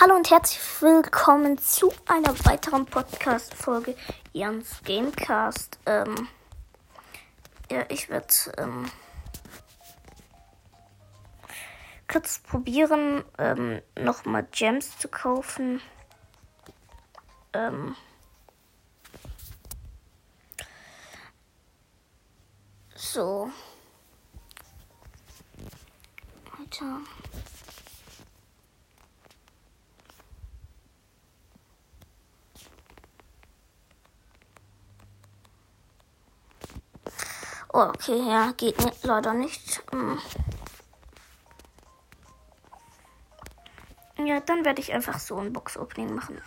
Hallo und herzlich willkommen zu einer weiteren Podcast-Folge Jans Gamecast. Ähm, ja, ich werde ähm, kurz probieren, ähm, nochmal Gems zu kaufen. Ähm, so. Weiter. Okay, ja, geht ne, leider nicht. Hm. Ja, dann werde ich einfach so ein Box-Opening machen.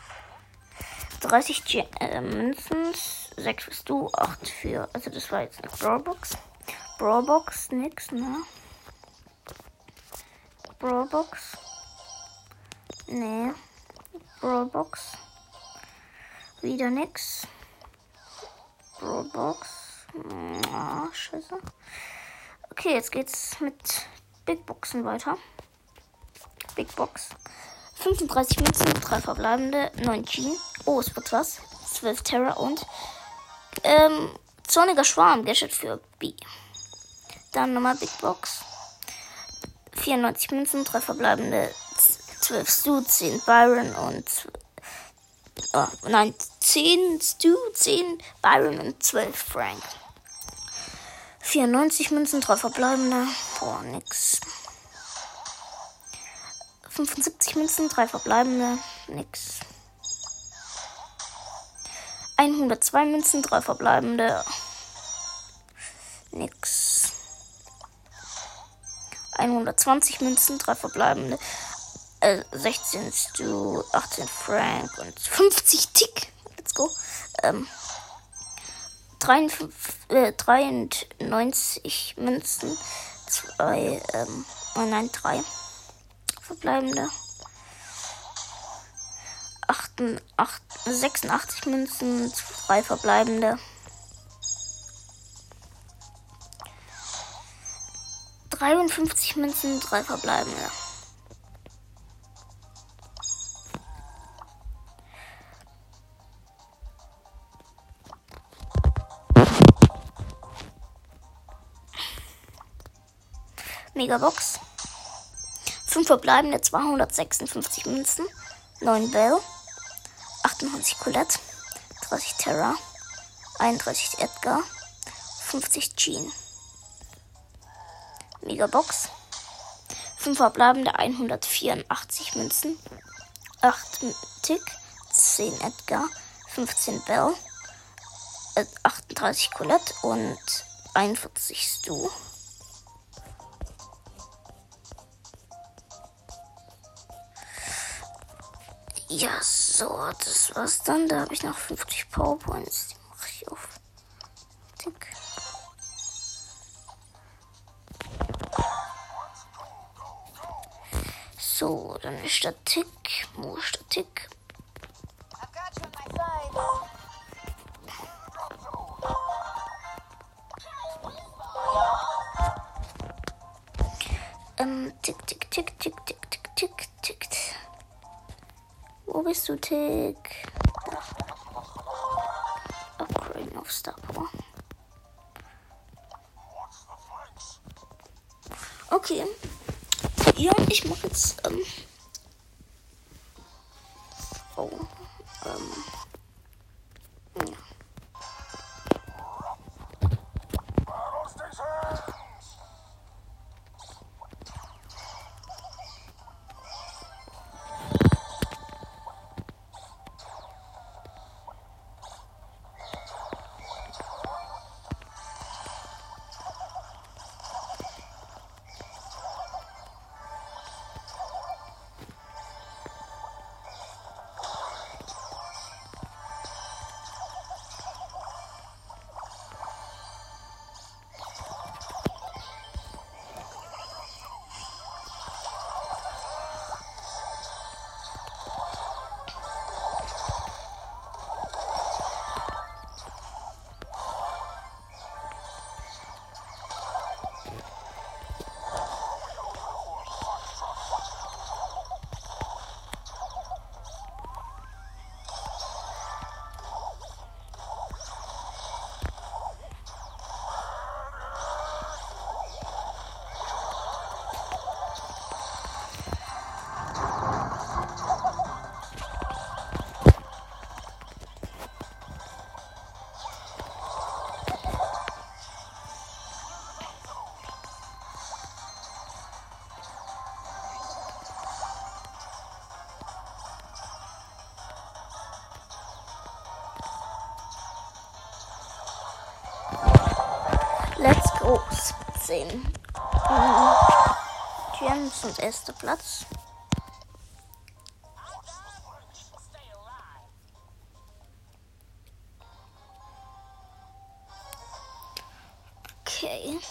30 G äh, Münzen, 6 bist du, 8 für. Also, das war jetzt eine Brawlbox. Brawlbox, nix, ne? Brawlbox. Nee. Brawlbox. Wieder nix. Brawlbox. Oh, scheiße. Okay, jetzt geht's mit Big Boxen weiter. Big Box. 35 Münzen, 3 verbleibende, 9 Jean. Oh, es wird was. 12 Terra und ähm, Zorniger Schwarm, Gadget für B. Dann nochmal Big Box. 94 Münzen, 3 verbleibende, 12 Stu, 10 Byron und oh, nein, 10 Stu, 10 Byron und 12 Frank. 94 Münzen, 3 verbleibende. Boah, nix. 75 Münzen, 3 verbleibende. Nix. 102 Münzen, 3 verbleibende. Nix. 120 Münzen, 3 verbleibende. Äh, 16 Stu, 18 Frank und 50 Tick. Let's go. Ähm, 93, äh, 93 Münzen, 2, ähm, oh nein, 3 verbleibende. 8, 8, 86 Münzen, 2 verbleibende. 53 Münzen, 3 verbleibende. Megabox. 5 verbleibende 256 Münzen. 9 Bell. 98 Colette. 30 Terra. 31 Edgar. 50 Jean. Megabox. 5 verbleibende 184 Münzen. 8 Tick. 10 Edgar. 15 Bell. 38 Colette und 41 Stu. Ja, so, das war's dann. Da habe ich noch 50 Powerpoints. Die mache ich auf. Tick. So, dann ist Statik. Wo ist Statik? Ähm, tick, tick, tick, tick, tick, tick, tick, tick. Wo bist du, Tick? Upgrade auf Star Power. Okay. Ja, ich mache jetzt. Ähm, So, 17. Mhm. Gems und erster Platz. Okay.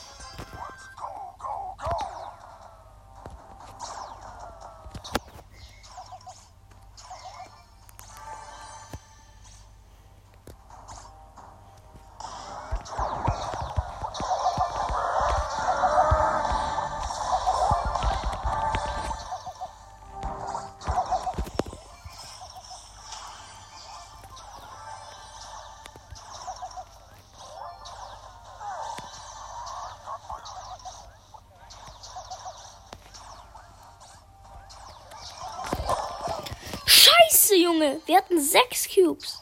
Junge. Wir hatten sechs Cubes.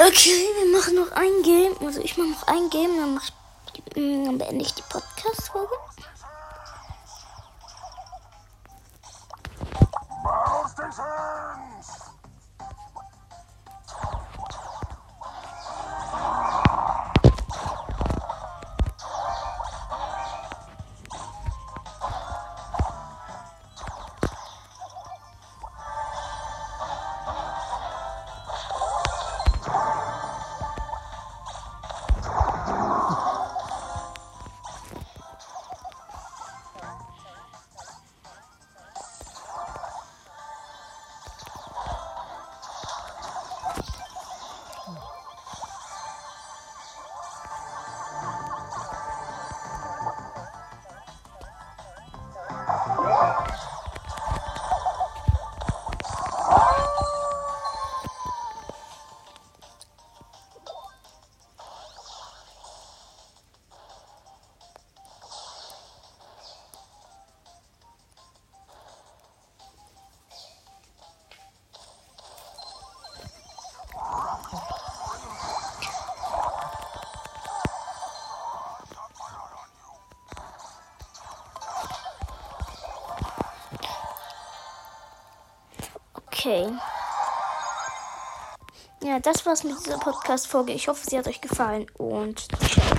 Okay, wir machen noch ein Game. Also ich mache noch ein Game, dann, mach, dann beende ich die Podcast-Folge. Jason! Okay. Ja, das war's mit dieser Podcast-Folge. Ich hoffe, sie hat euch gefallen und ciao.